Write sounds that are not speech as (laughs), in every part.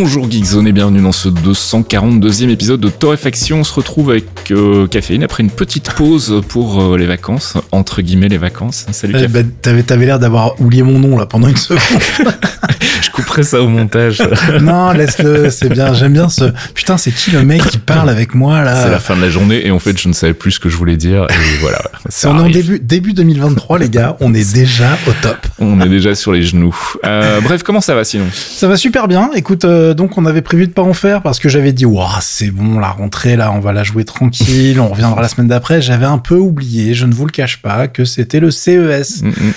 Bonjour Geekzone et bienvenue dans ce 242e épisode de Torréfaction. On se retrouve avec euh, Caféine après une petite pause pour euh, les vacances, entre guillemets les vacances. Salut eh ben, T'avais, t'avais l'air d'avoir oublié mon nom là pendant une seconde. (laughs) (laughs) Je couperai ça au montage. non, laisse-le, c'est bien. J'aime bien ce. Putain, c'est qui le mec qui parle avec moi là? C'est la fin de la journée et en fait, je ne savais plus ce que je voulais dire et voilà. on est en début, début 2023, les gars. On est déjà au top. On est déjà sur les genoux. Euh, bref, comment ça va sinon? Ça va super bien. Écoute. Euh, donc on avait prévu de pas en faire parce que j'avais dit waouh c'est bon la rentrée là on va la jouer tranquille on reviendra la semaine d'après. J'avais un peu oublié je ne vous le cache pas que c'était le CES mm, mm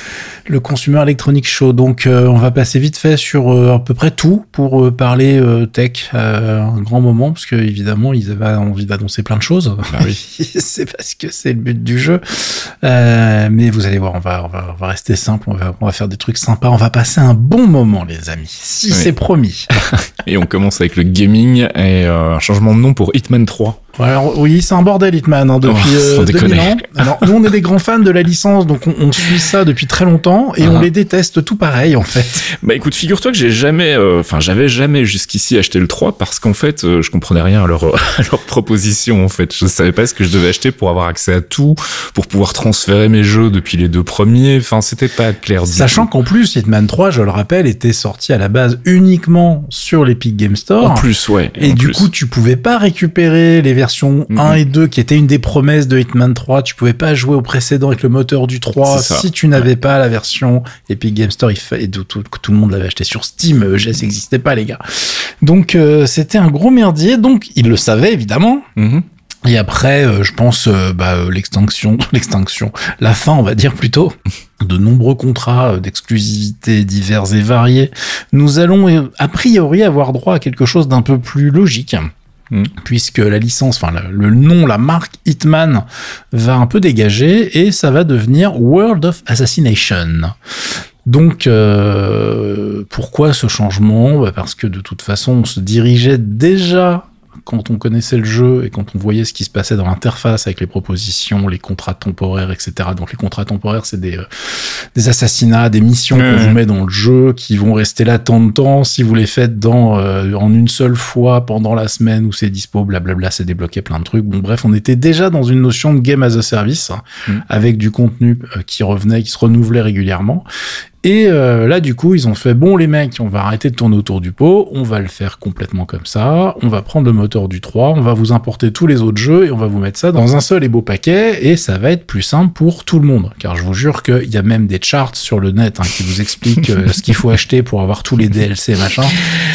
le Consumer Electronic Show. Donc, euh, on va passer vite fait sur euh, à peu près tout pour euh, parler tech un grand moment, parce que évidemment, ils avaient envie d'annoncer plein de choses. Bah oui. (laughs) c'est parce que c'est le but du jeu. mais vous allez voir, on va, on va, on va rester simple, on va, on va faire des trucs sympas, on va passer un bon moment, les amis. Si c'est promis. (laughs) et on commence avec le gaming et un changement de nom pour Hitman 3. Alors oui, c'est un bordel Hitman hein, depuis oh, euh, Alors nous on est des grands fans de la licence, donc on, suit ça depuis très longtemps et on uh-huh. les déteste tout pareil en fait. Bah écoute, figure-toi que j'ai jamais, euh, enfin j'avais jamais jusqu'ici acheté le 3 parce qu'en fait euh, je comprenais rien à leur, (laughs) à leur proposition en fait. Je savais pas ce que je devais acheter pour avoir accès à tout, pour pouvoir transférer mes jeux depuis les deux premiers. Enfin c'était pas clair. Sachant qu'en plus Hitman 3, je le rappelle, était sorti à la base uniquement sur l'Epic Game Store. En plus ouais. Et, du coup tu pouvais pas récupérer les version 1 et 2 qui était une des promesses de Hitman 3. Tu pouvais pas jouer au précédent avec le moteur du 3 si tu n'avais pas la version Epic Game Store. Il fallait, tout, tout, tout, le monde l'avait acheté sur Steam. EGS n'existait pas, les gars. Donc, euh, c'était un gros merdier. Donc, il le savait, évidemment. Mm-hmm. Et après, euh, je pense euh, bah, l'extinction, (laughs) l'extinction, la fin, on va dire plutôt, (laughs) de nombreux contrats d'exclusivité divers et variés. Nous allons a priori avoir droit à quelque chose d'un peu plus logique. Mm. puisque la licence, enfin le nom, la marque Hitman va un peu dégager et ça va devenir World of Assassination. Donc, euh, pourquoi ce changement? Bah, Parce que de toute façon, on se dirigeait déjà quand on connaissait le jeu et quand on voyait ce qui se passait dans l'interface avec les propositions, les contrats temporaires, etc. Donc les contrats temporaires, c'est des, euh, des assassinats, des missions qu'on vous met dans le jeu qui vont rester là tant de temps. Si vous les faites dans euh, en une seule fois pendant la semaine où c'est dispo, blablabla, c'est débloqué plein de trucs. Bon bref, on était déjà dans une notion de game as a service mm. avec du contenu euh, qui revenait, qui se renouvelait régulièrement. Et euh, là, du coup, ils ont fait bon, les mecs, on va arrêter de tourner autour du pot, on va le faire complètement comme ça, on va prendre le moteur du 3, on va vous importer tous les autres jeux et on va vous mettre ça dans un seul et beau paquet et ça va être plus simple pour tout le monde. Car je vous jure qu'il y a même des charts sur le net hein, qui vous expliquent euh, ce qu'il faut (laughs) acheter pour avoir tous les DLC machin.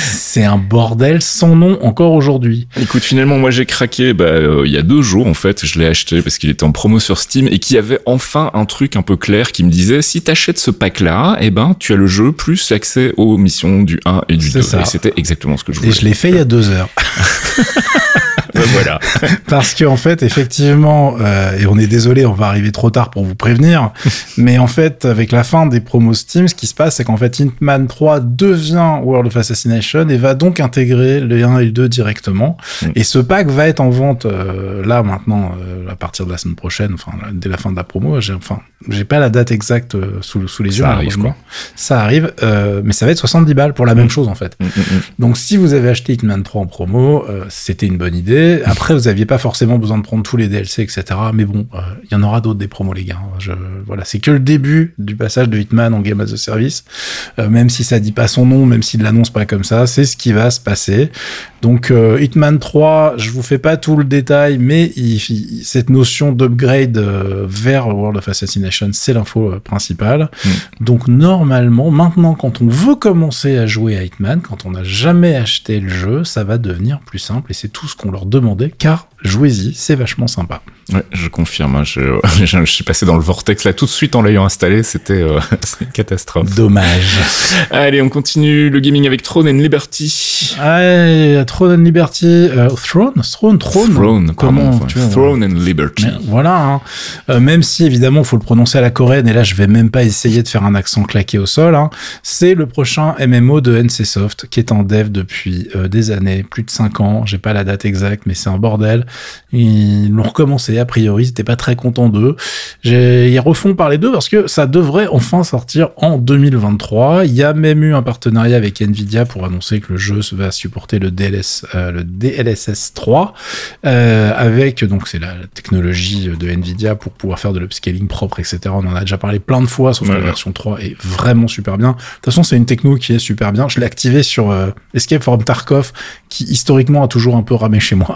C'est un bordel sans nom encore aujourd'hui. Écoute, finalement, moi j'ai craqué bah, euh, il y a deux jours en fait, je l'ai acheté parce qu'il était en promo sur Steam et qu'il y avait enfin un truc un peu clair qui me disait si t'achètes ce pack là eh ben, tu as le jeu plus accès aux missions du 1 et du 2. Et c'était exactement ce que je voulais. Et je l'ai fait il y a deux heures. (laughs) Ben voilà. (laughs) Parce que en fait, effectivement, euh, et on est désolé, on va arriver trop tard pour vous prévenir, (laughs) mais en fait, avec la fin des promos Steam, ce qui se passe, c'est qu'en fait, Hitman 3 devient World of Assassination et va donc intégrer le 1 et le 2 directement. Mm. Et ce pack va être en vente euh, là maintenant, euh, à partir de la semaine prochaine, enfin dès la fin de la promo. J'ai enfin, j'ai pas la date exacte sous, sous les yeux. Ça arrive quoi. Ça arrive, mais ça va être 70 balles pour la même mm. chose en fait. Mm, donc si vous avez acheté Hitman 3 en promo, c'était une bonne idée. Après, vous aviez pas forcément besoin de prendre tous les DLC, etc. Mais bon, euh, il y en aura d'autres des promos, les gars. Je, voilà, c'est que le début du passage de Hitman en Game as a Service. Euh, même si ça dit pas son nom, même s'il l'annonce pas comme ça, c'est ce qui va se passer. Donc euh, Hitman 3, je vous fais pas tout le détail, mais cette notion d'upgrade vers World of Assassination, c'est l'info principale. Mm. Donc normalement, maintenant, quand on veut commencer à jouer à Hitman, quand on n'a jamais acheté le jeu, ça va devenir plus simple et c'est tout ce qu'on leur donne demander, car jouez-y, c'est vachement sympa. Ouais, je confirme. Hein, je, (laughs) je, suis passé dans le vortex là tout de suite en l'ayant installé. C'était euh, (laughs) une catastrophe. Dommage. (laughs) Allez, on continue le gaming avec Throne and Liberty. Ah, Throne and Liberty. Euh, Throne, Throne, Throne. Throne. Comment tu vois, Throne and Liberty. voilà. Hein. Euh, même si évidemment, faut le prononcer à la coréenne. Et là, je vais même pas essayer de faire un accent claqué au sol. Hein. C'est le prochain MMO de NCSoft qui est en dev depuis euh, des années, plus de 5 ans. J'ai pas la date exacte, mais c'est un bordel. Ils l'ont recommencé a priori, ils n'étaient pas très contents d'eux. Ils refont par les deux parce que ça devrait enfin sortir en 2023. Il y a même eu un partenariat avec Nvidia pour annoncer que le jeu va supporter le DLS, euh, le DLSS 3, euh, avec donc c'est la, technologie de Nvidia pour pouvoir faire de l'upscaling propre, etc. On en a déjà parlé plein de fois, sauf que la version 3 est vraiment super bien. De toute façon, c'est une techno qui est super bien. Je l'ai activé sur euh, Escape from Tarkov, qui historiquement a toujours un peu ramé chez moi.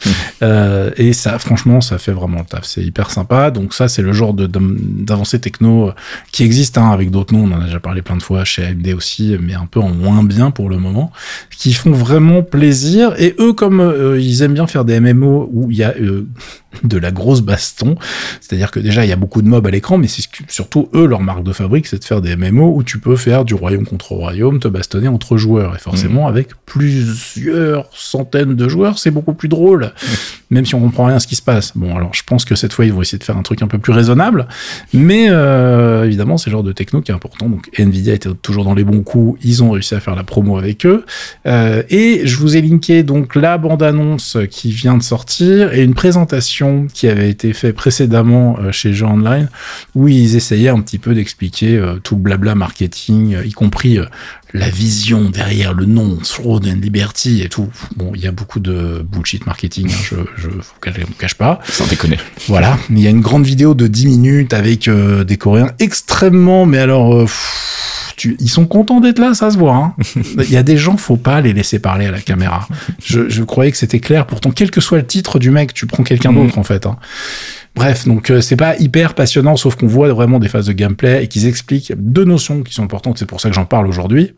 Mmh. et ça, franchement, ça fait vraiment c'est hyper sympa. Donc ça, c'est le genre d'avancée techno euh, qui existe hein, avec d'autres noms. On en a déjà parlé plein de fois chez AMD aussi, mais un peu en moins bien pour le moment, qui font vraiment plaisir. Et eux, comme euh, ils aiment bien faire des MMO où il y a euh, de la grosse baston. C'est-à-dire que déjà, il y a beaucoup de mobs à l'écran, mais c'est surtout eux, leur marque de fabrique, c'est de faire des MMO où tu peux faire du royaume contre royaume, te bastonner entre joueurs. Et forcément, mmh. avec plusieurs centaines de joueurs, c'est beaucoup plus drôle. (laughs) même si on comprend rien à ce qui se passe. Bon, alors je pense que cette fois, ils vont essayer de faire un truc un peu plus raisonnable, mais euh, évidemment, c'est le genre de techno qui est important. Donc, Nvidia était toujours dans les bons coups, ils ont réussi à faire la promo avec eux. Euh, et je vous ai linké donc la bande-annonce qui vient de sortir et une présentation qui avait été fait précédemment euh, chez Jeux Online, où ils essayaient un petit peu d'expliquer tout le blabla marketing, y compris la vision derrière le nom Throne and Liberty et tout. Bon, il y a beaucoup de bullshit marketing, hein, je je vous cache pas. Sans déconner. Voilà, il y a une grande vidéo de 10 minutes avec des Coréens extrêmement, mais alors... ils sont contents d'être là, ça se voit. Hein. (laughs) Il y a des gens, faut pas les laisser parler à la caméra. Je, je croyais que c'était clair. Pourtant, quel que soit le titre du mec, tu prends quelqu'un d'autre en fait. Hein. Bref, donc euh, c'est pas hyper passionnant, sauf qu'on voit vraiment des phases de gameplay et qu'ils expliquent deux notions qui sont importantes. C'est pour ça que j'en parle aujourd'hui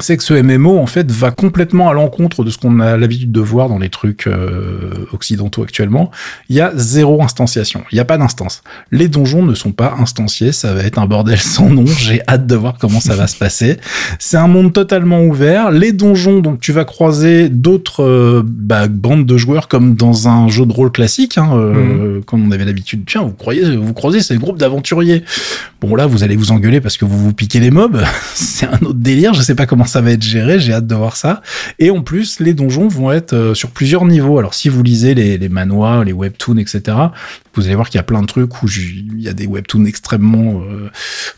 c'est que ce MMO en fait va complètement à l'encontre de ce qu'on a l'habitude de voir dans les trucs euh, occidentaux actuellement. Il y a zéro instanciation, il n'y a pas d'instance. Les donjons ne sont pas instanciés, ça va être un bordel (laughs) sans nom. J'ai hâte de voir comment ça va se passer. C'est un monde totalement ouvert. Les donjons, donc tu vas croiser d'autres euh, bah, bandes de joueurs comme dans un jeu de rôle classique, hein, euh, mmh. comme on avait l'habitude. Tiens, vous croyez, vous croisez, c'est le groupe d'aventuriers. Bon là, vous allez vous engueuler parce que vous vous piquez les mobs. (laughs) c'est un autre délire. Je sais pas comment ça va être géré, j'ai hâte de voir ça. Et en plus, les donjons vont être euh, sur plusieurs niveaux. Alors si vous lisez les, les manoirs, les webtoons, etc., vous allez voir qu'il y a plein de trucs où il y a des webtoons extrêmement euh,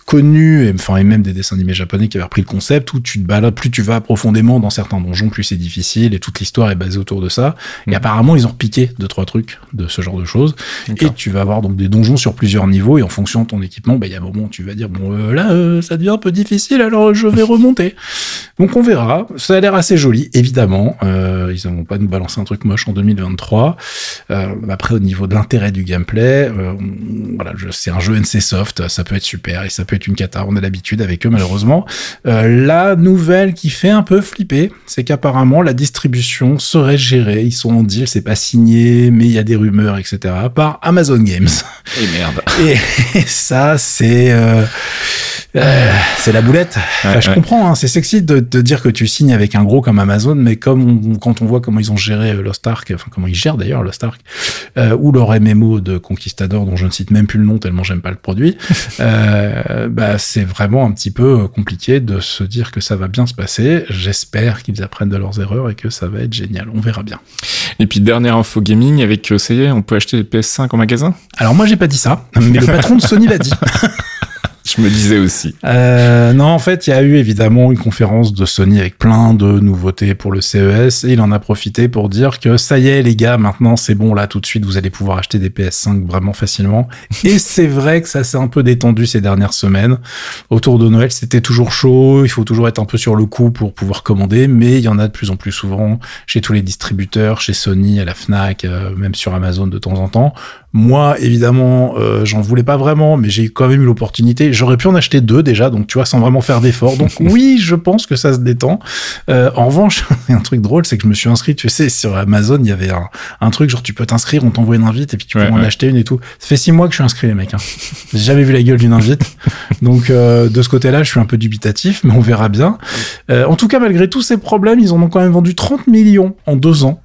connus, et, enfin, et même des dessins animés japonais qui avaient repris le concept, où tu te balades, plus tu vas profondément dans certains donjons, plus c'est difficile, et toute l'histoire est basée autour de ça. Et mhm. apparemment, ils ont piqué deux, trois trucs de ce genre de choses. Et tu vas avoir donc des donjons sur plusieurs niveaux, et en fonction de ton équipement, bah, il y a un moment où tu vas dire, bon, euh, là, euh, ça devient un peu difficile, alors je vais (laughs) remonter. donc on verra. Ça a l'air assez joli, évidemment. ils n'ont pas nous balancer un truc moche en 2023. après, au niveau de l'intérêt du game Euh, voilà, c'est un jeu NC Soft, ça peut être super et ça peut être une cata. On a l'habitude avec eux malheureusement. Euh, la nouvelle qui fait un peu flipper, c'est qu'apparemment la distribution serait gérée. Ils sont en deal, c'est pas signé, mais il y a des rumeurs, etc. Par Amazon Games. Et merde. Et, (laughs) ça, c'est euh, euh, c'est la boulette. je comprends, hein, c'est sexy de, de, dire que tu signes avec un gros comme Amazon, mais comme quand on voit comment ils ont géré euh, Lost Ark, enfin comment ils gèrent d'ailleurs Lost Ark, euh, ou leur MMO de Conquistador, dont je ne cite même plus le nom tellement j'aime pas le produit, (laughs) euh, bah c'est vraiment un petit peu compliqué de se dire que ça va bien se passer. J'espère qu'ils apprennent de leurs erreurs et que ça va être génial. On verra bien. Et puis dernière info gaming avec ça y est, on peut acheter des PS5 en magasin? Alors moi j'ai pas dit ça, mais le patron de Sony l'a dit. (laughs) Je me disais aussi. Euh, non, en fait, il y a eu évidemment une conférence de Sony avec plein de nouveautés pour le CES et il en a profité pour dire que ça y est, les gars, maintenant c'est bon, là tout de suite, vous allez pouvoir acheter des PS5 vraiment facilement. (laughs) Et c'est vrai que ça s'est un peu détendu ces dernières semaines. Autour de Noël, c'était toujours chaud, il faut toujours être un peu sur le coup pour pouvoir commander, mais il y en a de plus en plus souvent chez tous les distributeurs, chez Sony, à la Fnac, euh, même sur Amazon de temps en temps. Moi, évidemment, euh, j'en voulais pas vraiment, mais j'ai quand même eu l'opportunité. J'aurais pu en acheter deux déjà, donc tu vois, sans vraiment faire d'efforts. Donc (laughs) oui, je pense que ça se détend. Euh, en revanche, (laughs) un truc drôle, c'est que je me suis inscrit, tu sais, sur Amazon, il y avait un, un truc genre tu peux t'inscrire, on t'envoie une invite et puis tu peux en acheter une et tout. Ça fait six mois que je suis inscrit, les mecs. Hein. J'ai jamais vu la gueule d'une invite, donc euh, de ce côté-là, je suis un peu dubitatif, mais on verra bien. Euh, en tout cas, malgré tous ces problèmes, ils en ont quand même vendu 30 millions en deux ans.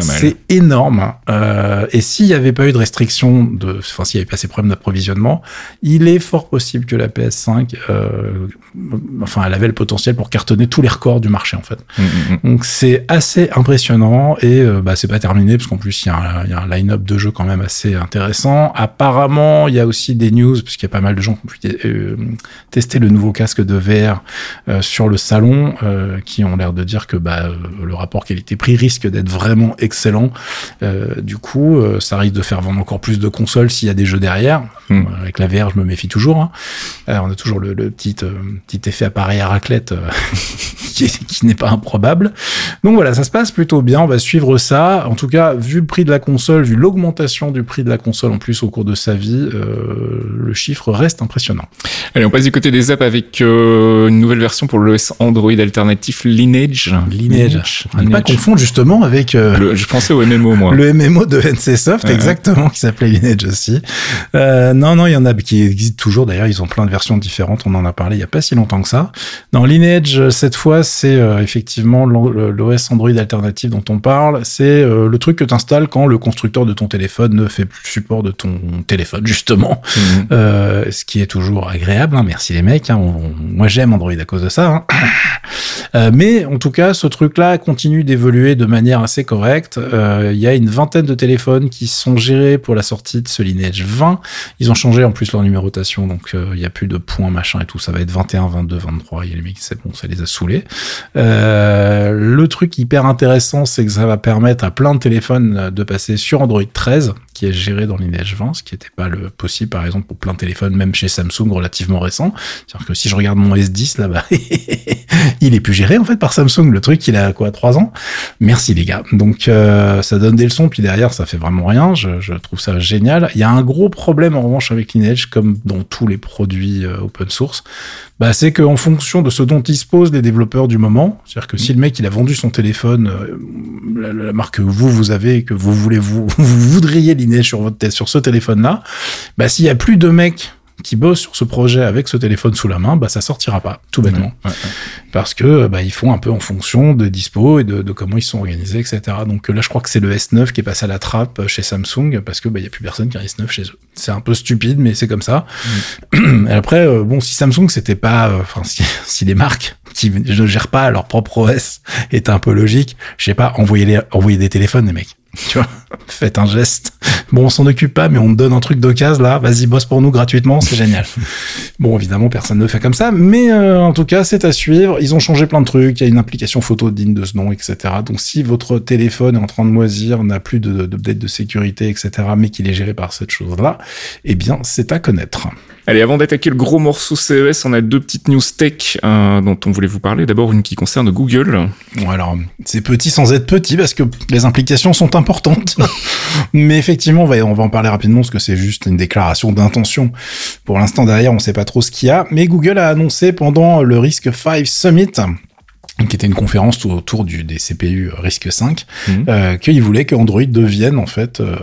C'est énorme. Euh, et s'il n'y avait pas eu de restriction, de, enfin s'il n'y avait pas ces problèmes d'approvisionnement, il est fort possible que la PS5, euh, enfin, elle avait le potentiel pour cartonner tous les records du marché en fait. Mm, mm, mm. Donc c'est assez impressionnant et euh, bah, c'est pas terminé parce qu'en plus il y a un, line-up de jeux quand même assez intéressant. Apparemment, il y a aussi des news parce qu'il y a pas mal de gens qui ont pu euh, tester le nouveau casque de VR euh, sur le salon, qui ont l'air de dire que bah, le rapport qualité-prix risque d'être vraiment excellent. Euh, du coup, euh, ça risque de faire vendre encore plus de consoles s'il y a des jeux derrière. Hmm. Euh, avec la VR, je me méfie toujours. Hein. on a toujours le, petit, petit effet appareil à raclette (laughs) qui, n'est pas improbable. Donc voilà, ça se passe plutôt bien. On va suivre ça. En tout cas, vu le prix de la console, vu l'augmentation du prix de la console en plus au cours de sa vie, le chiffre reste impressionnant. Allez, on passe du côté des apps avec une nouvelle version pour l'OS Android alternatif Lineage. Lineage. Ne pas confondre justement avec je pensais au MMO, moi. Le MMO de NCSoft, exactement, qui s'appelait Lineage aussi. Euh, non, non, il y en a qui existent toujours. D'ailleurs, ils ont plein de versions différentes. On en a parlé il y a pas si longtemps que ça. Dans Lineage, cette fois, c'est euh, effectivement l'OS Android alternatif dont on parle. C'est euh, le truc que tu installes quand le constructeur de ton téléphone ne fait plus support de ton téléphone, justement. Mhm. Euh, ce qui est toujours agréable. Hein. Merci les mecs. Hein. moi, j'aime Android à cause de ça. Hein. (coughs) Mais en tout cas, ce truc-là continue d'évoluer de manière assez correcte. Euh, il y a une vingtaine de téléphones qui sont gérés pour la sortie de ce Lineage 20. Ils ont changé en plus leur numérotation, donc euh, il y a plus de points machin et tout. Ça va être 21, 22, 23. Il y a les mecs, c'est bon, ça les a saoulés. Euh, le truc hyper intéressant, c'est que ça va permettre à plein de téléphones de passer sur Android 13 qui est géré dans Lineage 20, ce qui n'était pas le possible par exemple pour plein de téléphones, même chez Samsung relativement récent. C'est-à-dire que si je regarde mon S10 là-bas, (laughs) il est plus géré en fait par Samsung. Le truc, il a quoi, 3 ans? Merci les gars. Donc euh, ça donne des leçons, puis derrière ça fait vraiment rien. Je, trouve ça génial. Il y a un gros problème en revanche avec Lineage, comme dans tous les produits euh, open source, bah, c'est qu'en fonction de ce dont disposent les développeurs du moment, c'est-à-dire que si le mec il a vendu son téléphone, euh, la, marque que vous vous avez, que vous voulez vous, (laughs) vous voudriez Sur votre sur ce téléphone-là, bah s'il y a plus de mecs qui bossent sur ce projet avec ce téléphone sous la main, bah ça sortira pas, tout bêtement, parce que bah ils font un peu en fonction des dispos et de, de, comment ils sont organisés, etc. Donc là, je crois que c'est le S9 qui est passé à la trappe chez Samsung parce que bah y a plus personne qui a un S9 chez eux. C'est un peu stupide, mais c'est comme ça. Mm. Et après, euh, bon, si Samsung c'était pas, euh, enfin si, si les marques qui ne gèrent pas leur propre OS étaient un peu logiques, je sais pas, envoyer les, envoyer des téléphones, les mecs. (laughs) Tu vois, faites un geste. Bon, on s'en occupe pas, mais on te donne un truc d'occasion là. Vas-y, bosse pour nous gratuitement, c'est génial. (laughs) Bon, évidemment, personne ne le fait comme ça, mais euh, en tout cas, c'est à suivre. Ils ont changé plein de trucs. Il y a une application photo digne de ce nom, etc. Donc, si votre téléphone est en train de moisir, n'a plus de, de, de sécurité, etc., mais qu'il est géré par cette chose-là, eh bien, c'est à connaître. Allez, avant d'attaquer le gros morceau CES, on a deux petites news tech euh, dont on voulait vous parler. D'abord, une qui concerne Google. Bon, alors, c'est petit sans être petit parce que les implications sont importantes. (laughs) Mais effectivement, on va, en parler rapidement parce que c'est juste une déclaration d'intention. Pour l'instant, derrière, on sait pas trop ce qu'il y a. Mais Google a annoncé pendant le Risk 5 Summit qui était une conférence autour du, des CPU RISC 5, mhm. euh, qu'il voulait que Android devienne en fait euh,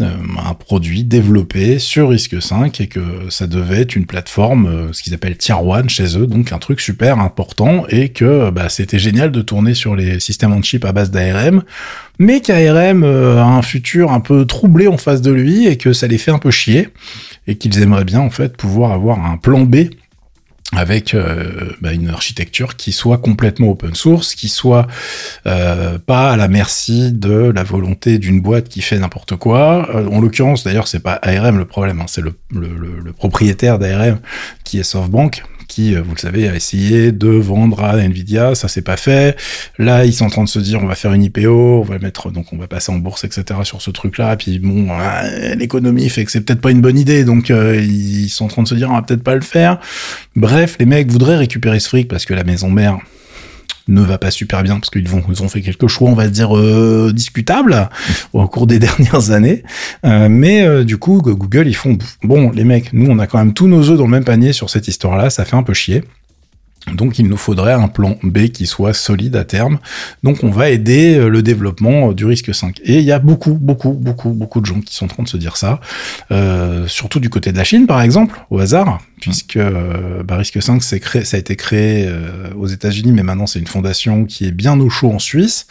euh, un produit développé sur RISC 5 et que ça devait être une plateforme, euh, ce qu'ils appellent Tier 1 chez eux, donc un truc super important et que bah, c'était génial de tourner sur les systèmes on chip à base d'ARM, mais qu'ARM a un futur un peu troublé en face de lui et que ça les fait un peu chier et qu'ils aimeraient bien en fait pouvoir avoir un plan B avec euh, bah, une architecture qui soit complètement open source, qui soit euh, pas à la merci de la volonté d'une boîte qui fait n'importe quoi. Euh, en l'occurrence, d'ailleurs, c'est pas ARM le problème, hein, c'est le, le, le, propriétaire d'ARM qui est SoftBank, qui, euh, vous le savez, a essayé de vendre à Nvidia, ça s'est pas fait. Là, ils sont en train de se dire, on va faire une IPO, on va mettre, donc on va passer en bourse, etc. sur ce truc-là. Puis bon, l'économie fait que c'est peut-être pas une bonne idée, donc euh, ils sont en train de se dire, on va peut-être pas le faire. Bref, les mecs voudraient récupérer ce fric parce que la maison mère ne va pas super bien parce qu'ils vont ils ont fait quelques choix, on va dire euh, discutables (laughs) au cours des (laughs) dernières années. Euh, mais euh, du coup, Google ils font bon les mecs, nous on a quand même tous nos œufs dans le même panier sur cette histoire-là, ça fait un peu chier. Donc il nous faudrait un plan B qui soit solide à terme. Donc on va aider euh, le développement du risque 5. Et il y a beaucoup, beaucoup, beaucoup, beaucoup de gens qui sont en train de se dire ça. Euh, surtout du côté de la Chine, par exemple, au hasard, puisque euh, bah, Risque 5, créé, ça a été créé euh, aux États-Unis, mais maintenant c'est une fondation qui est bien au chaud en Suisse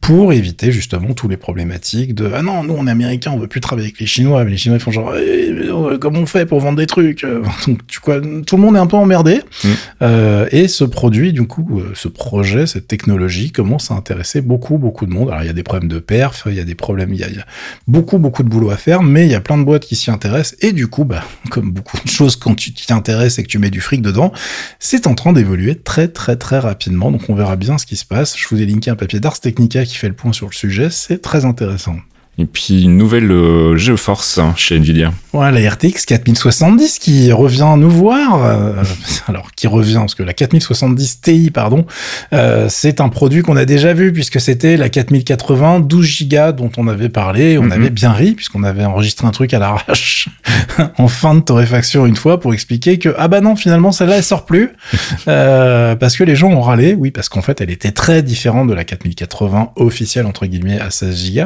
pour éviter justement tous les problématiques de ah non, nous on est américains, on veut plus travailler avec les Chinois, mais les Chinois ils font genre eh, comment on fait pour vendre des trucs? (laughs) Donc tu quoi, tout le monde est un peu emmerdé. Mm. et ce produit, du coup, ce projet, cette technologie commence à intéresser beaucoup, beaucoup de monde. Alors il y a des problèmes de perf, il y a des problèmes, il y a, il y a beaucoup, beaucoup de boulot à faire, mais il y a plein de boîtes qui s'y intéressent et du coup, bah, (laughs) comme beaucoup de choses quand tu intéresse et que tu mets du fric dedans, c'est en train d'évoluer très très très rapidement. Donc on verra bien ce qui se passe. Je vous ai linké un papier d'Ars Technica qui fait le point sur le sujet. C'est très intéressant. Et puis une nouvelle euh, GeForce hein, chez Nvidia. Ouais, la RTX 4070 qui revient nous voir. Euh, (laughs) alors qui revient parce que la 4070 Ti, pardon, euh, c'est un produit qu'on a déjà vu puisque c'était la 4080 12 Go dont on avait parlé. On mhm. avait bien ri puisqu'on avait enregistré un truc à l'arrache (laughs) en fin de torréfaction une fois pour expliquer que ah bah non finalement celle-là elle sort plus (laughs) euh, parce que les gens ont râlé. Oui parce qu'en fait elle était très différente de la 4080 officielle entre guillemets à 16 Go.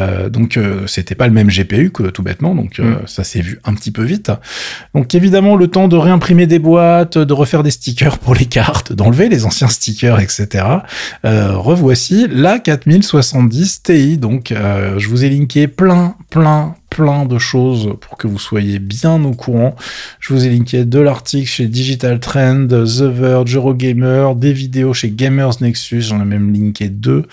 Euh, donc euh, c'était pas le même GPU que tout bêtement, donc euh, mm. ça s'est vu un petit peu vite. Donc évidemment le temps de réimprimer des boîtes, de refaire des stickers pour les cartes, d'enlever les anciens stickers, etc. revoici la 4070 Ti. Donc je vous ai linké plein, plein, plein de choses pour que vous soyez bien au courant. Je vous ai linké de l'article chez Digital Trend, The Verge, Eurogamer, des vidéos chez Gamers Nexus, j'en ai même linké deux,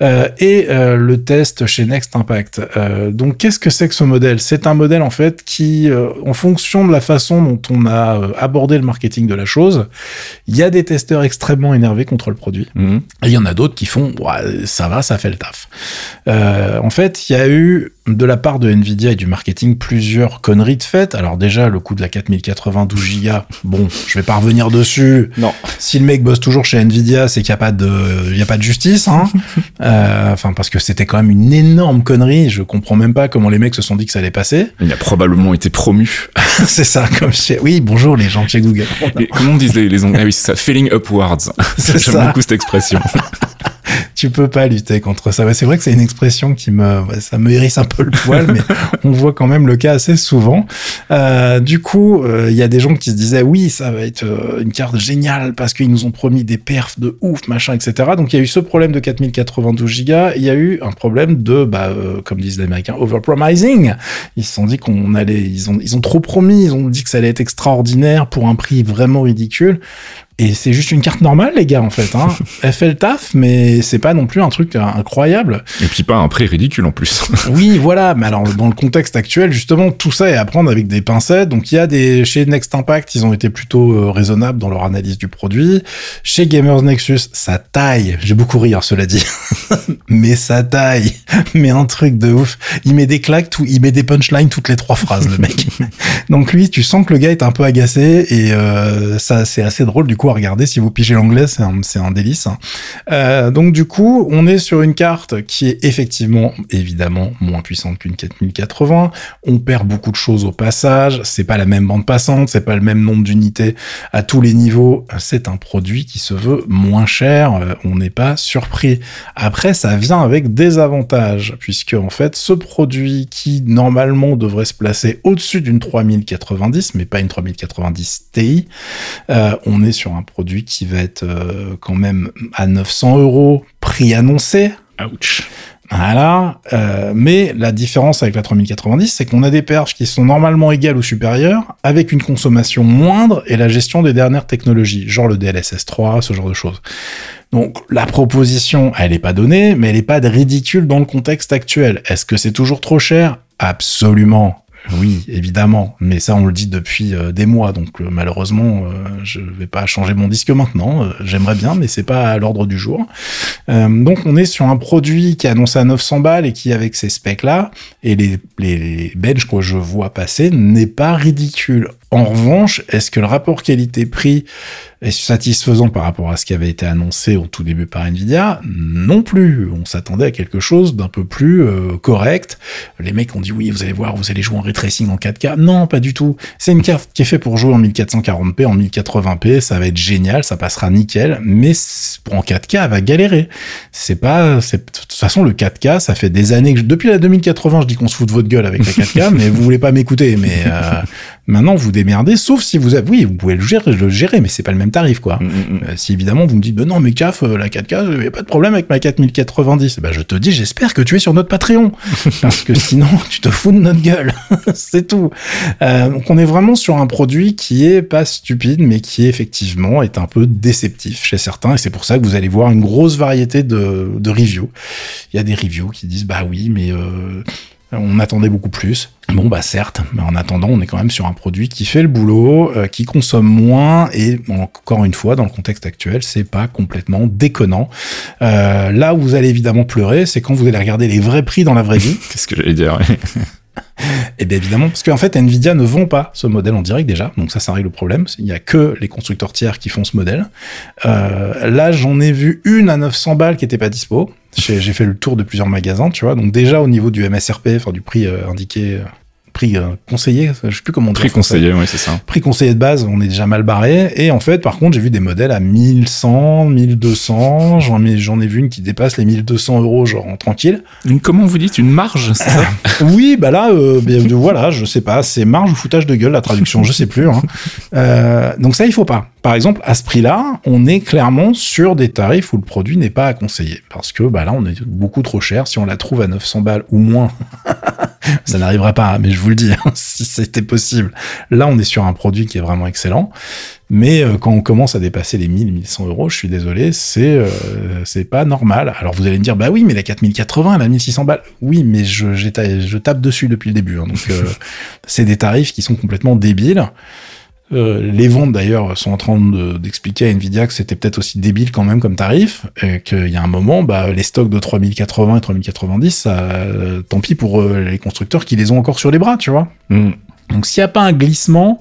euh, et euh, le test chez Next Impact. Euh, donc qu'est-ce que c'est que ce modèle? C'est un modèle en fait qui, en fonction de la façon dont on a abordé le marketing de la chose, il y a des testeurs extrêmement énervés contre le produit, mhm. et il y en a d'autres qui font ouais, ça va, ça fait le taf. en fait, il y a eu de la part de Nvidia et du marketing plusieurs conneries de fait. Alors déjà, le coût de la 4092 Go, bon, je vais pas revenir dessus. Non. Si le mec bosse toujours chez Nvidia, c'est qu'il n'y a pas de, il y a pas de justice, hein. (laughs) euh, enfin, parce que c'était quand même une énorme connerie. Je comprends même pas comment les mecs se sont dit que ça allait passer. Il a probablement été promu. (laughs) c'est ça, comme chez, oui, bonjour les gens de chez Google. comment on disent les, les Ah oui, c'est ça, feeling upwards. (laughs) J'aime beaucoup cette expression. (laughs) tu peux pas lutter contre ça. c'est vrai que c'est une expression qui me, ça me hérisse un peu le poil, mais (laughs) on voit quand même le cas assez souvent. Euh, du coup, euh, il y a des gens qui se disaient oui, ça va être euh, une carte géniale parce qu'ils nous ont promis des perfs de ouf, machin, etc. Donc il y a eu ce problème de 4092 Go. Il y a eu un problème de, bah, comme disent les Américains, overpromising. Ils se sont dit qu'on allait, ils ont, ils ont trop promis, ils ont dit que ça allait être extraordinaire pour un prix vraiment ridicule. Et c'est juste une carte normale, les gars, en fait. Hein. (laughs) Elle fait le taf, mais c'est pas non plus un truc incroyable. Et puis pas un prix ridicule en plus. (laughs) oui, voilà. Mais alors, dans le contexte actuel, justement, tout ça est à prendre avec des pincettes. Donc, il y a des chez Next Impact, ils ont été plutôt euh, raisonnables dans leur analyse du produit. Chez Gamers Nexus, ça taille. J'ai beaucoup ri, hein, cela dit. (laughs) mais ça taille. Mais un truc de ouf. Il met des claques, tout, il met des punchlines toutes les trois phrases, le mec. Donc lui, tu sens que le gars est un peu agacé et euh, ça, c'est assez drôle du coup à regarder. Si vous pigez l'anglais, c'est un, un, délice. Euh, donc du coup, on est sur une carte qui est effectivement, évidemment, moins puissante qu'une 4080. On perd beaucoup de choses au passage. C'est pas la même bande passante, c'est pas le même nombre d'unités à tous les niveaux. C'est un produit qui se veut moins cher. Euh, on n'est pas surpris. Après, ça vient avec des avantages, puisque en fait, ce produit qui normalement devrait se placer au-dessus d'une 3090, mais pas une 3090 Ti, euh, on est sur un produit qui va être euh, quand même à 900 euros, prix annoncé. Ouch. Voilà. Euh, mais la différence avec la 3090, c'est qu'on a des perches qui sont normalement égales ou supérieures, avec une consommation moindre et la gestion des dernières technologies, genre le DLSS 3, ce genre de choses. Donc la proposition, elle n'est pas donnée, mais elle n'est pas ridicule dans le contexte actuel. Est-ce que c'est toujours trop cher? Absolument. Oui, évidemment, mais ça on le dit depuis euh, des mois, donc euh, malheureusement euh, je vais pas changer mon disque maintenant. J'aimerais bien, mais c'est pas à l'ordre du jour. donc on est sur un produit qui est annoncé à 900 balles et qui avec ces specs là et les les benches que je vois passer n'est pas ridicule. En revanche, est-ce que le rapport qualité-prix est satisfaisant par rapport à ce qui avait été annoncé au tout début par Nvidia Non plus. On s'attendait à quelque chose d'un peu plus euh, correct. Les mecs ont dit oui, vous allez voir, vous allez jouer en ray tracing en 4K. Non, pas du tout. C'est une carte qui est faite pour jouer en 1440p, en 1080p. Ça va être génial, ça passera nickel. Mais en 4K, elle va galérer. C'est pas, de toute façon le 4K, ça fait des années que depuis la 2080, je dis qu'on se fout de votre gueule avec la 4K, (laughs) mais vous voulez pas m'écouter. Mais euh, maintenant, vous démerdez, sauf si vous avez, oui, vous pouvez le gérer, le gérer, mais c'est pas le même tarif, quoi. Mm, mm, mm. Euh, si évidemment vous me dites, ben non, mais CAF, euh, la 4K, il n'y a pas de problème avec ma 4090. Ben, je te dis, j'espère que tu es sur notre Patreon. (laughs) parce que sinon, tu te fous de notre gueule. (laughs) c'est tout. Euh, donc, on est vraiment sur un produit qui est pas stupide, mais qui effectivement est un peu déceptif chez certains. Et c'est pour ça que vous allez voir une grosse variété de, de reviews. Il y a des reviews qui disent, bah oui, mais euh, on attendait beaucoup plus. Bon, bah certes, mais en attendant, on est quand même sur un produit qui fait le boulot, euh, qui consomme moins, et encore une fois, dans le contexte actuel, c'est pas complètement déconnant. Euh, là où vous allez évidemment pleurer, c'est quand vous allez regarder les vrais prix dans la vraie vie. (laughs) Qu'est-ce que j'allais dire Et bien évidemment, parce qu'en fait, Nvidia ne vend pas ce modèle en direct déjà, donc ça, ça règle le problème. Il n'y a que les constructeurs tiers qui font ce modèle. Euh, là, j'en ai vu une à 900 balles qui était pas dispo. J'ai fait le tour de plusieurs magasins, tu vois. Donc déjà au niveau du MSRP, enfin du prix euh, indiqué euh, prix euh, conseillé, je sais plus comment on dit. Prix conseillé, oui, c'est ça. Prix conseillé de base, on est déjà mal barré. Et en fait, par contre, j'ai vu des modèles à 1100, 1200. J'en ai, j'en ai vu une qui dépasse les 1200 euros, genre en tranquille. Une, comment vous dites, une marge, ça (laughs) Oui, bah là, euh, voilà, je sais pas, c'est marge ou foutage de gueule la traduction, je sais plus. Hein. Euh, donc ça, il faut pas. Par exemple, à ce prix-là, on est clairement sur des tarifs où le produit n'est pas à conseiller. Parce que bah là, on est beaucoup trop cher. Si on la trouve à 900 balles ou moins, (laughs) (laughs) ça n'arrivera pas, mais je vous le dis, hein, (laughs) si c'était possible. Là, on est sur un produit qui est vraiment excellent. Mais euh, quand on commence à dépasser les 1000, 1100 euros, je suis désolé, c'est euh, c'est pas normal. Alors vous allez me dire, bah oui, mais la 4080, la 1600 balles. Oui, mais je, je tape dessus depuis le début. Hein, donc euh, (laughs) c'est des tarifs qui sont complètement débiles. Euh, les ventes d'ailleurs sont en train d'expliquer à Nvidia que c'était peut-être aussi débile quand même comme tarif, et qu'il y a un moment, bah, les stocks de 3080 et 3090, ça, euh, tant pis pour euh, les constructeurs qui les ont encore sur les bras, tu vois. Mm. Donc s'il n'y a pas un glissement,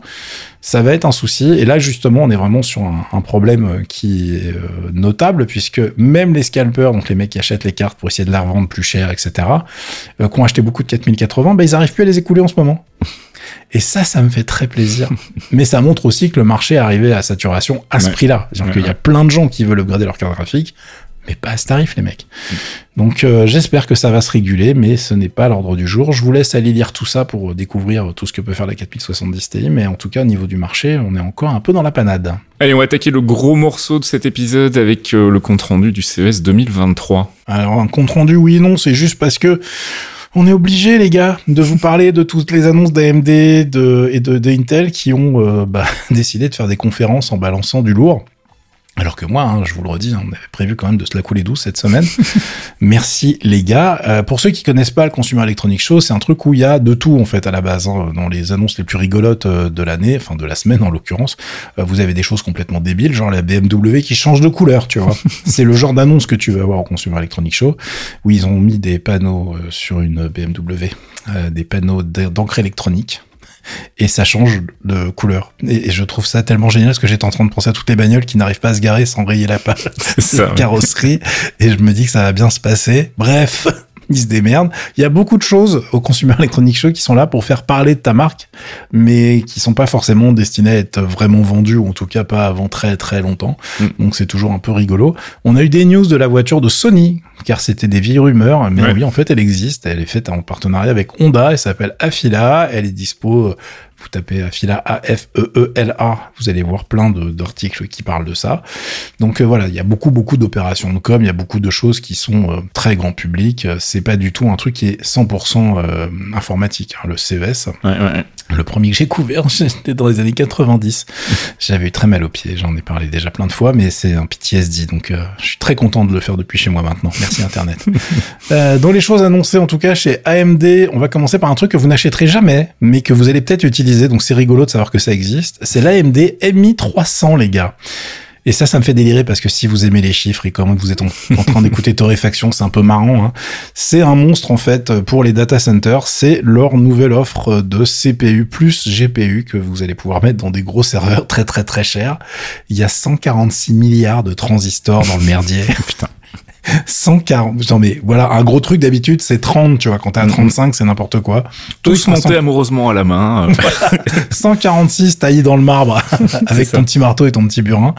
ça va être un souci. Et là, justement, on est vraiment sur un, problème qui est notable, puisque même les scalpers, donc les mecs qui achètent les cartes pour essayer de la revendre plus cher, etc., qui ont acheté beaucoup de 4080, bah, ils arrivent plus à les écouler en ce moment. Et ça, ça me fait très plaisir. (laughs) Mais ça montre aussi que le marché est arrivé à saturation à ce prix-là. C'est-à-dire qu'il y a plein de gens qui veulent upgrader leur carte graphique, mais pas à ce tarif, les mecs. Donc euh, j'espère que ça va se réguler, mais ce n'est pas l'ordre du jour. Je vous laisse aller lire tout ça pour découvrir tout ce que peut faire la 4070 Ti, mais en tout cas, au niveau du marché, on est encore un peu dans la panade. Allez, on va attaquer le gros morceau de cet épisode avec euh, le compte-rendu du CES 2023. Alors, un compte-rendu, oui et non, c'est juste parce que on est obligé, les gars, de vous parler de toutes les annonces d'AMD et de, Intel qui ont euh, bah, (laughs) décidé de faire des conférences en balançant du lourd. Alors que moi, hein, je vous le redis, on avait prévu quand même de se la couler douce cette semaine. (laughs) Merci les gars. Euh, pour ceux qui connaissent pas le Consumer Electronic Show, c'est un truc où il y a de tout en fait à la base. Hein. Dans les annonces les plus rigolotes euh, de l'année, enfin de la semaine en l'occurrence, euh, vous avez des choses complètement débiles, genre la BMW qui change de couleur, tu vois. (laughs) c'est le genre d'annonce que tu veux avoir au Consumer Electronic Show, où ils ont mis des panneaux sur une BMW, des panneaux d'encre électronique et ça change de couleur. Et, je trouve ça tellement génial parce que j'étais en train de penser à toutes les bagnoles qui n'arrivent pas à se garer sans rayer la (laughs) page de carrosserie et je me dis que ça va bien se passer. Bref, ils se démerdent. Il y a beaucoup de choses au Consumer Electronic Show qui sont là pour faire parler de ta marque, mais qui sont pas forcément destinées à être vraiment vendues, ou en tout cas pas avant très très longtemps. Mm. Donc c'est toujours un peu rigolo. On a eu des news de la voiture de Sony, car c'était des vieilles rumeurs, mais oui, en fait, elle existe. Elle est faite en partenariat avec Honda. Elle s'appelle Afila. Elle est dispo vous tapez Afila A-F-E-E-L-A, vous allez voir plein d'articles qui parlent de ça. Donc euh, voilà, il y a beaucoup beaucoup d'opérations de com, il y a beaucoup de choses qui sont euh, très grand public. C'est pas du tout un truc qui est 100% euh, informatique, hein, le. Ouais, ouais. Le premier que j'ai couvert, (laughs) c'était dans les années 90. J'avais eu très mal aux pieds, j'en ai parlé déjà plein de fois, mais c'est un PTSD, donc je suis très content de le faire depuis chez moi maintenant. Merci (laughs) Internet. dans les choses annoncées, en tout cas chez AMD, on va commencer par un truc que vous n'achèterez jamais, mais que vous allez peut-être utiliser donc c'est rigolo de savoir que ça existe. C'est l'AMD MI 300, les gars. Et ça, ça me fait délirer parce que si vous aimez les chiffres et comme vous êtes (laughs) en, train d'écouter Torréfaction, c'est un peu marrant. Hein. C'est un monstre en fait pour les data centers. C'est leur nouvelle offre de CPU plus GPU que vous allez pouvoir mettre dans des gros serveurs très très très chers. Il y a 146 milliards de transistors dans le merdier. (laughs) Putain. 140. Non mais voilà, un gros truc d'habitude, c'est 30, tu vois. Quand t'es à 35, mhm. c'est n'importe quoi. Tous montés amoureusement à la main. (laughs) 146 taillés dans le marbre (laughs) avec ton petit marteau et ton petit burin.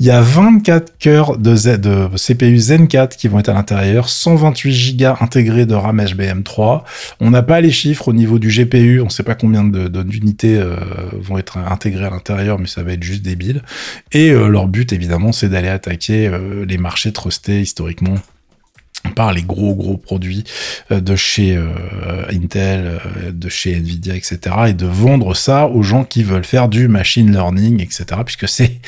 Il y a 24 cœurs de, Z, de CPU Zen 4 qui vont être à l'intérieur, 128 Go intégrés de RAM HBM3. On n'a pas les chiffres au niveau du GPU, on sait pas combien d'unités de, euh, vont être intégrées à l'intérieur, mais ça va être juste débile. Et euh, leur but, évidemment, c'est d'aller attaquer euh, les marchés trustés historiquement techniquement par les gros gros produits euh, de chez euh, Intel, euh, de chez Nvidia, etc. et de vendre ça aux gens qui veulent faire du machine learning, etc. Puisque c'est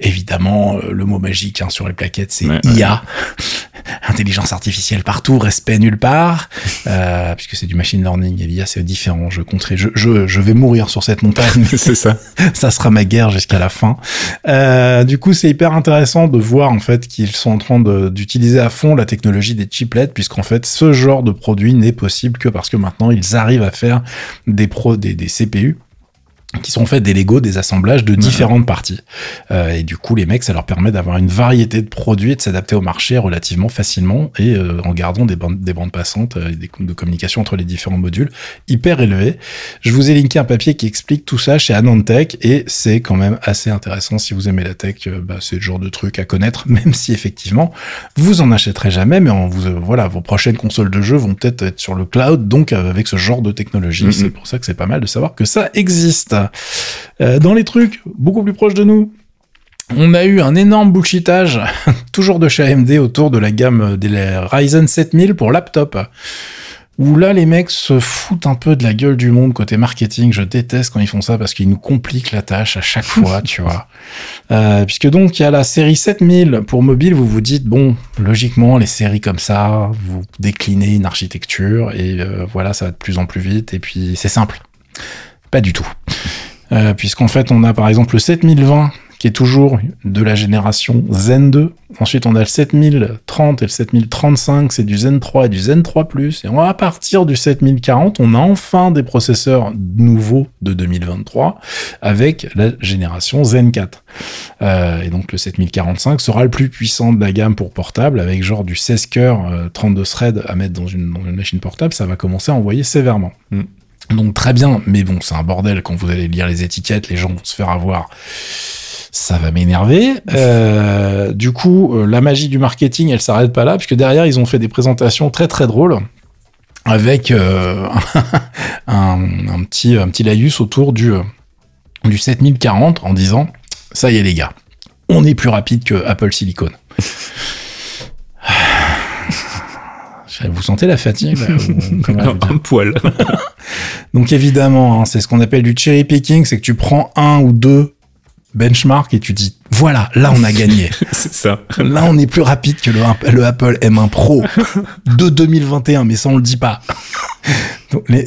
évidemment le mot magique hein, sur les plaquettes, c'est IA, (laughs) intelligence artificielle partout, respect nulle part, puisque c'est du machine learning et l'IA c'est différent. Je compterai, je, je, je, vais mourir sur cette montagne. (laughs) c'est ça. (laughs) ça sera ma guerre jusqu'à la fin. du coup, c'est hyper intéressant de voir en fait qu'ils sont en train d'utiliser à fond la technologie des chiplets, puisqu'en fait, ce genre de produit n'est possible que parce que maintenant, ils arrivent à faire des, pro, des, des CPU qui sont faits des Lego, des assemblages de différentes parties. Euh, et du coup, les mecs, ça leur permet d'avoir une variété de produits et de s'adapter au marché relativement facilement et euh, en gardant des bandes, des bandes passantes euh, et des de communication entre les différents modules hyper élevés. Je vous ai linké un papier qui explique tout ça chez Anantech et c'est quand même assez intéressant si vous aimez la tech. Bah, c'est le genre de truc à connaître, (laughs) même si effectivement vous en achèterez jamais, mais en vous, voilà, vos prochaines consoles de jeux vont peut-être être sur le cloud, donc avec ce genre de technologie. Mm-hmm. C'est pour ça que c'est pas mal de savoir que ça existe. Euh, dans les trucs beaucoup plus proches de nous, on a eu un énorme bullshitage, (laughs) toujours de chez AMD, autour de la gamme des Ryzen 7000 pour laptop. Où là, les mecs se foutent un peu de la gueule du monde côté marketing. Je déteste quand ils font ça parce qu'ils nous compliquent la tâche à chaque fois, (laughs) tu vois. Euh, puisque donc, il y a la série 7000 pour mobile. Vous vous dites, bon, logiquement, les séries comme ça, vous déclinez une architecture et euh, voilà, ça va de plus en plus vite. Et puis, c'est simple. Pas du tout. Euh, puisqu'en fait on a par exemple le 7020 qui est toujours de la génération Zen 2. Ensuite on a le 7030 et le 7035, c'est du Zen 3 et du Zen 3 ⁇ et à partir du 7040, on a enfin des processeurs nouveaux de 2023 avec la génération Zen 4. Euh, et donc le 7045 sera le plus puissant de la gamme pour portable avec genre du 16 cœurs, 32 threads à mettre dans une, machine portable, ça va commencer à envoyer sévèrement. Mm. Donc très bien, mais bon, c'est un bordel quand vous allez lire les étiquettes, les gens vont se faire avoir. Ça va m'énerver. Euh, du coup, euh, la magie du marketing, elle s'arrête pas là, puisque derrière, ils ont fait des présentations très très drôles avec euh, (laughs) un, petit un petit laïus autour du du 7040 en disant ça y est les gars, on est plus rapide que Apple Silicon. (laughs) Vous sentez la fatigue (laughs) Un poil. Donc évidemment, hein, c'est ce qu'on appelle du cherry picking, c'est que tu prends un ou deux benchmarks et tu dis voilà, là on a (laughs) gagné. c'est ça. Là on est plus rapide que le, le Apple M1 Pro de 2021, mais ça on le dit pas. (laughs)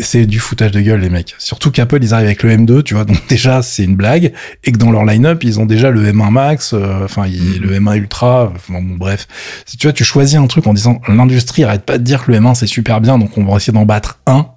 C'est du foutage de gueule, les mecs. Surtout qu'Apple, ils arrivent avec le M2, tu vois. Donc déjà, c'est une blague. Et que dans leur line-up, ils ont déjà le M1 Max, euh, enfin, mm-hmm. le M1 Ultra. Bon, bref. Si tu vois, tu choisis un truc en disant, l'industrie arrête pas de dire que le M1 c'est super bien, donc on va essayer d'en battre un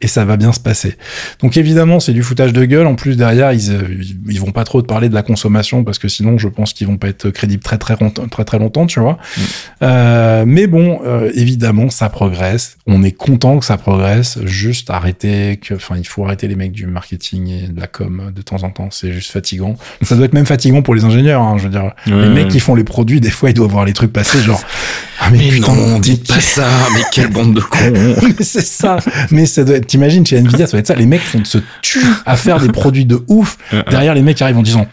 et ça va bien se passer. Donc évidemment, c'est du foutage de gueule. En plus, derrière, ils, euh, ils vont pas trop te parler de la consommation parce que sinon, je pense qu'ils vont pas être crédibles très très longtemps, très très longtemps, tu vois. Mm. Euh, mais bon, euh, évidemment, ça progresse. On est content que ça progresse. Juste arrêter que, enfin, il faut arrêter les mecs du marketing et de la com de temps en temps. C'est juste fatigant. Ça doit être même fatigant pour les ingénieurs. Hein, je veux dire, les mecs qui font les produits, des fois, ils doivent voir les trucs passer, genre. Ah mais, putain, non, dites pas ça. Mais quelle bande de cons. (laughs) mais c'est ça. Mais c'est t'imagines chez Nvidia, ça va être ça. Les mecs font se tuer à faire des produits de ouf. (laughs) Derrière, les mecs arrivent en disant,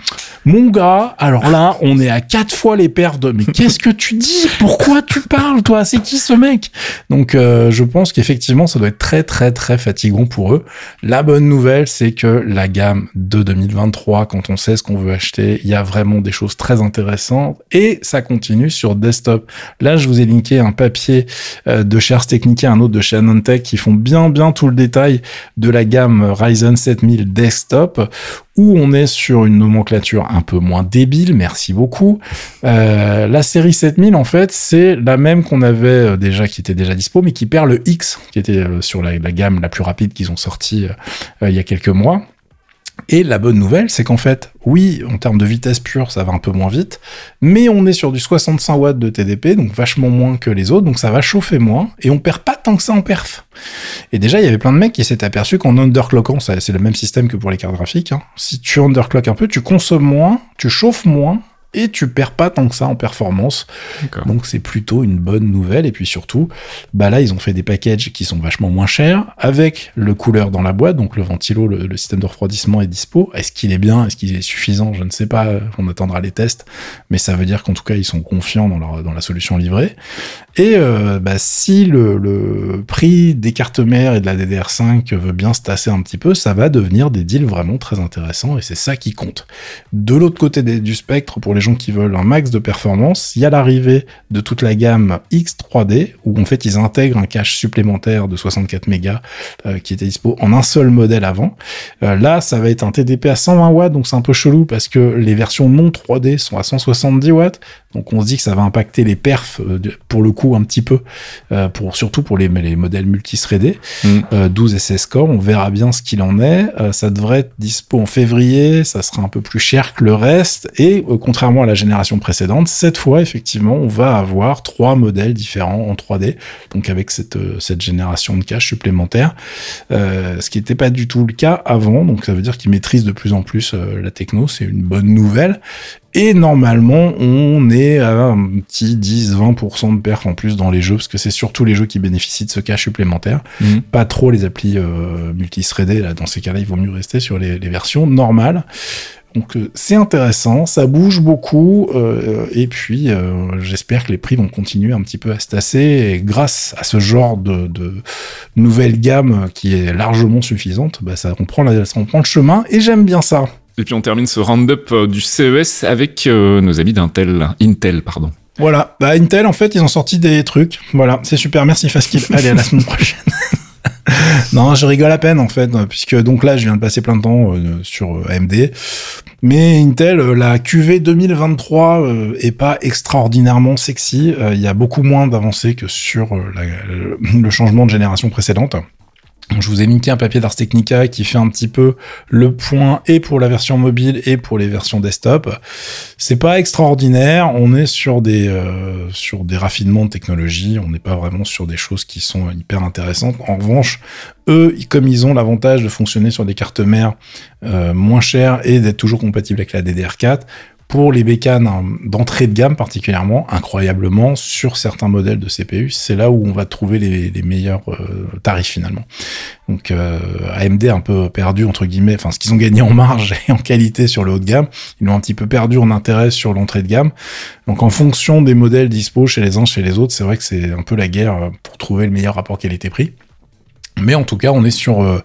mon gars, alors là, on est à quatre fois les perfs de, mais qu'est-ce que tu dis? Pourquoi tu parles, toi? C'est qui ce mec? Donc, euh, je pense qu'effectivement, ça doit être très, très, très fatigant pour eux. La bonne nouvelle, c'est que la gamme de 2023, quand on sait ce qu'on veut acheter, il y a vraiment des choses très intéressantes et ça continue sur desktop. Là, je vous un papier de chez Ars Technica, un autre de chez Anantech qui font bien bien tout le détail de la gamme Ryzen 7000 desktop où on est sur une nomenclature un peu moins débile, merci beaucoup. Euh, la série 7000, en fait, c'est la même qu'on avait euh, déjà, qui était déjà dispo, mais qui perd le X, qui était euh, sur la, gamme la plus rapide qu'ils ont sorti il y a quelques mois. Et la bonne nouvelle, c'est qu'en fait, oui, en termes de vitesse pure, ça va un peu moins vite, mais on est sur du 65 watts de TDP, donc vachement moins que les autres, donc ça va chauffer moins, et on perd pas tant que ça en perf. Et déjà, il y avait plein de mecs qui s'étaient aperçus qu'en underclockant, c'est le même système que pour les cartes graphiques, hein. si tu underclock un peu, tu consommes moins, tu chauffes moins, et tu perds pas tant que ça en performance. Donc c'est plutôt une bonne nouvelle. Et puis surtout, bah là ils ont fait des packages qui sont vachement moins chers avec le couleur dans la boîte, donc le ventilo, le, système de refroidissement est dispo. Est-ce qu'il est bien? Est-ce qu'il est suffisant? Je ne sais pas. On attendra les tests, mais ça veut dire qu'en tout cas ils sont confiants dans, leur, dans la solution livrée. Et euh, bah, si le, le, prix des cartes mères et de la DDR5 veut bien se tasser un petit peu, ça va devenir des deals vraiment très intéressants et c'est ça qui compte. De l'autre côté du spectre, pour les qui veulent un max de performance, il y a l'arrivée de toute la gamme X3D où en fait ils intègrent un cache supplémentaire de 64 mégas euh, qui était dispo en un seul modèle avant. Euh, là, ça va être un TDP à 120 watts, donc c'est un peu chelou parce que les versions non 3D sont à 170 watts. Donc on se dit que ça va impacter les perfs euh, pour le coup un petit peu, euh, pour surtout pour les, les modèles multithreadés, mm. 12 et 16 corps. On verra bien ce qu'il en est. Euh, ça devrait être dispo en février. Ça sera un peu plus cher que le reste. Et contrairement à la génération précédente, cette fois effectivement, on va avoir trois modèles différents en 3D. Donc avec cette cette génération de cache supplémentaire, ce qui n'était pas du tout le cas avant. Donc ça veut dire qu'ils maîtrisent de plus en plus la techno. C'est une bonne nouvelle. Et normalement, on est à un petit 10-20% de perf en plus dans les jeux, parce que c'est surtout les jeux qui bénéficient de ce cas supplémentaire. Mhm. Pas trop les applis euh, multithreadées, là, dans ces cas-là, il vaut mieux rester sur les, versions normales. Donc euh, c'est intéressant, ça bouge beaucoup, euh, et puis euh, j'espère que les prix vont continuer un petit peu à se tasser, et grâce à ce genre de, de nouvelle gamme qui est largement suffisante, bah, ça, on prend la, ça, on prend le chemin, et j'aime bien ça. Et puis on termine ce round-up euh, du CES avec euh, nos amis d'Intel, Intel, pardon. Voilà, bah Intel en fait ils ont sorti des trucs. Voilà, c'est super, merci Faskip. (laughs) Allez à la semaine prochaine. (laughs) non, je rigole à peine en fait, puisque donc là je viens de passer plein de temps euh, sur AMD. Mais Intel, la QV 2023 est pas extraordinairement sexy. Il y a beaucoup moins d'avancées que sur le changement de génération précédente. Je vous ai minké un papier d'Ars Technica qui fait un petit peu le point et pour la version mobile et pour les versions desktop. C'est pas extraordinaire. On est sur des euh, sur des raffinements de technologie. On n'est pas vraiment sur des choses qui sont hyper intéressantes. En revanche, eux, comme ils ont l'avantage de fonctionner sur des cartes mères euh, moins chères et d'être toujours compatibles avec la DDR4, pour les bécanes d'entrée de gamme particulièrement, incroyablement, sur certains modèles de CPU, c'est là où on va trouver les, meilleurs euh, tarifs finalement. Donc euh, AMD un peu perdu entre guillemets, enfin ce qu'ils ont gagné en marge et en qualité sur le haut de gamme, ils l'ont un petit peu perdu en intérêt sur l'entrée de gamme. Donc en fonction des modèles dispo chez les uns, chez les autres, c'est vrai que c'est un peu la guerre pour trouver le meilleur rapport qualité-prix. Mais en tout cas, on est sur euh,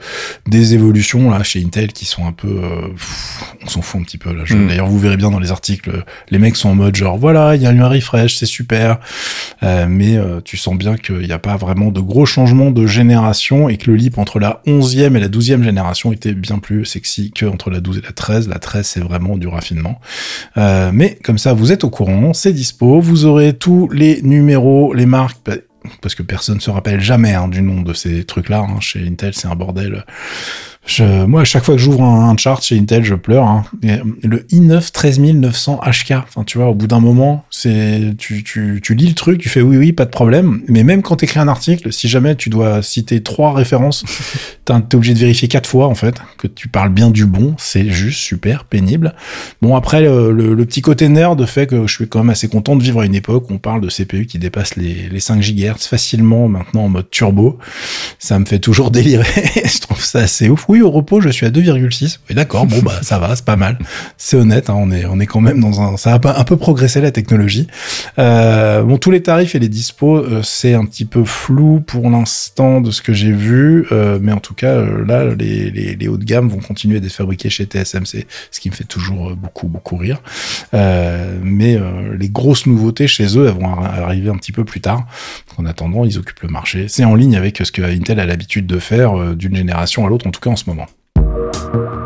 des évolutions là chez Intel qui sont un peu, euh, on s'en fout un petit peu là. Mm. D'ailleurs, vous verrez bien dans les articles, les mecs sont en mode genre voilà, il y a eu un refresh, c'est super, euh, mais tu sens bien qu'il n'y a pas vraiment de gros changements de génération et que le leap entre la 11e et la 12e génération était bien plus sexy que entre la 12 et la 13. La 13, c'est vraiment du raffinement. mais comme ça, vous êtes au courant, c'est dispo, vous aurez tous les numéros, les marques bah, parce que personne se rappelle jamais hein, du nom de ces trucs-là. Hein. Chez Intel, c'est un bordel je, moi, à chaque fois que j'ouvre un, chart chez Intel, je pleure. Hein. Le i9 13900 HK, enfin, tu vois, au bout d'un moment, c'est tu, tu, tu lis le truc, tu fais oui, oui, pas de problème. Mais même quand tu écris un article, si jamais tu dois citer trois références, (laughs) t'es obligé de vérifier quatre fois, en fait, que tu parles bien du bon. C'est juste super pénible. Bon, après, le, le, petit côté nerd fait que je suis quand même assez content de vivre à une époque où on parle de CPU qui dépassent les, les 5 GHz facilement maintenant en mode turbo. Ça me fait toujours (laughs) délirer. je trouve ça assez ouf. oui, au repos, je suis à 2,6. Oui, d'accord, bon, bah, ça va, c'est pas mal. C'est honnête, hein, on est, on est quand même dans un, ça a un peu progressé la technologie. Euh, bon, tous les tarifs et les dispos, euh, c'est un petit peu flou pour l'instant de ce que j'ai vu, euh, mais en tout cas, là, les, les, les, hauts de gamme vont continuer d'être fabriqués chez TSMC, ce qui me fait toujours beaucoup, beaucoup rire. mais les grosses nouveautés chez eux, elles vont arriver un petit peu plus tard. En attendant, ils occupent le marché. C'est en ligne avec ce que Intel a l'habitude de faire d'une génération à l'autre, en tout cas en ce moment.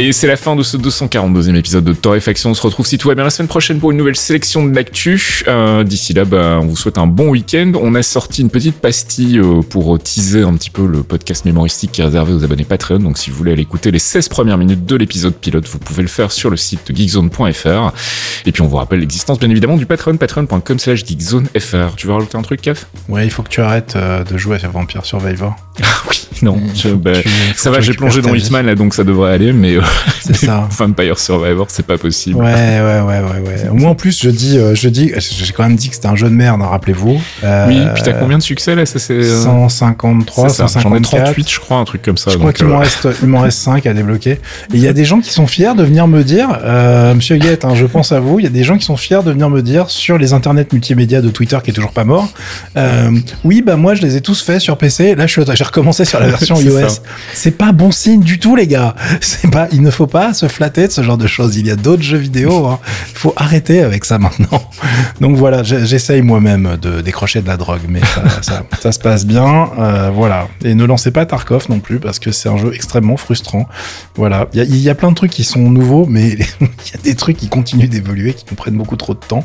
Et c'est la fin de ce 242e épisode de Torréfaction. On se retrouve si tout va bien la semaine prochaine pour une nouvelle sélection de l'actu. Euh, D'ici là, bah, on vous souhaite un bon week-end. On a sorti une petite pastille euh, pour teaser un petit peu le podcast mémoristique qui est réservé aux abonnés Patreon. Donc si vous voulez aller écouter les 16 premières minutes de l'épisode pilote, vous pouvez le faire sur le site geekzone.fr. Et puis on vous rappelle l'existence bien évidemment du Patreon, patreon.com slash geekzonefr. Tu veux rajouter un truc, Kev? Ouais, il faut que tu arrêtes euh, de jouer à Vampire Survivor. Ah oui, non, bah, ça va, j'ai plongé dans Hitman là, donc ça devrait aller, mais euh, (laughs) c'est ça. Vampire Survivor, c'est pas possible. Ouais, ouais, ouais, ouais, ouais. Moi en plus, je dis, euh, je dis, j'ai quand même dit que c'était un jeu de merde, hein, rappelez-vous. Euh, oui, puis t'as combien de succès là Ça c'est 153, 154. J'en ai 38, je crois, un truc comme ça. Je crois qu'il m'en reste, il m'en reste 5 à débloquer. Et il y a des gens qui sont fiers de venir me dire, Monsieur Guette, hein, je pense à vous. Il y a des gens qui sont fiers de venir me dire sur les internets multimédia de Twitter qui est toujours pas mort. oui, bah moi je les ai tous faits sur PC. Là, je j'ai recommencé sur la (laughs) version iOS. C'est pas bon signe du tout, les gars. C'est pas, il ne faut pas se flatter de ce genre de choses. Il y a d'autres jeux vidéo. Hein. Il faut arrêter avec ça maintenant. Donc voilà, j'essaye moi-même de décrocher de la drogue, mais (laughs) ça, ça, se passe bien. Euh, voilà. Et ne lancez pas Tarkov non plus parce que c'est un jeu extrêmement frustrant. Voilà. Il y a, y a, plein de trucs qui sont nouveaux, mais (laughs) il y a des trucs qui continuent d'évoluer, qui nous prennent beaucoup trop de temps.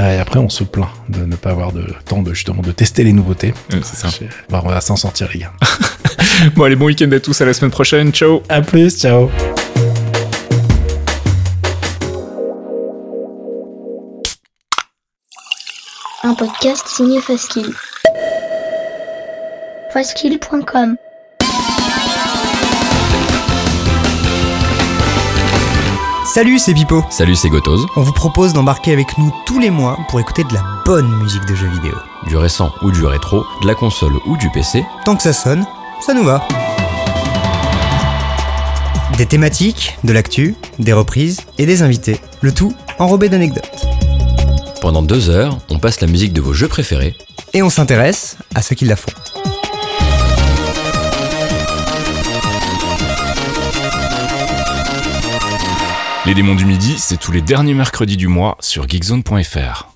Euh, et après, on se plaint de ne pas avoir de temps de justement de tester les nouveautés. c'est ça. on va s'en sortir, les gars. (laughs) (laughs) bon, allez, bon week-end à tous, à la semaine prochaine. Ciao. À plus, ciao. Un podcast signé Faskill. Faskill.com Salut, c'est Pipo. Salut, c'est Gotoz. On vous propose d'embarquer avec nous tous les mois pour écouter de la bonne musique de jeux vidéo. Du récent ou du rétro, de la console ou du PC. Tant que ça sonne, ça nous va. Des thématiques, de l'actu, des reprises et des invités. Le tout enrobé d'anecdotes. Pendant deux heures, on passe la musique de vos jeux préférés. Et on s'intéresse à ceux qui la font. Les démons du midi, c'est tous les derniers mercredis du mois sur geekzone.fr.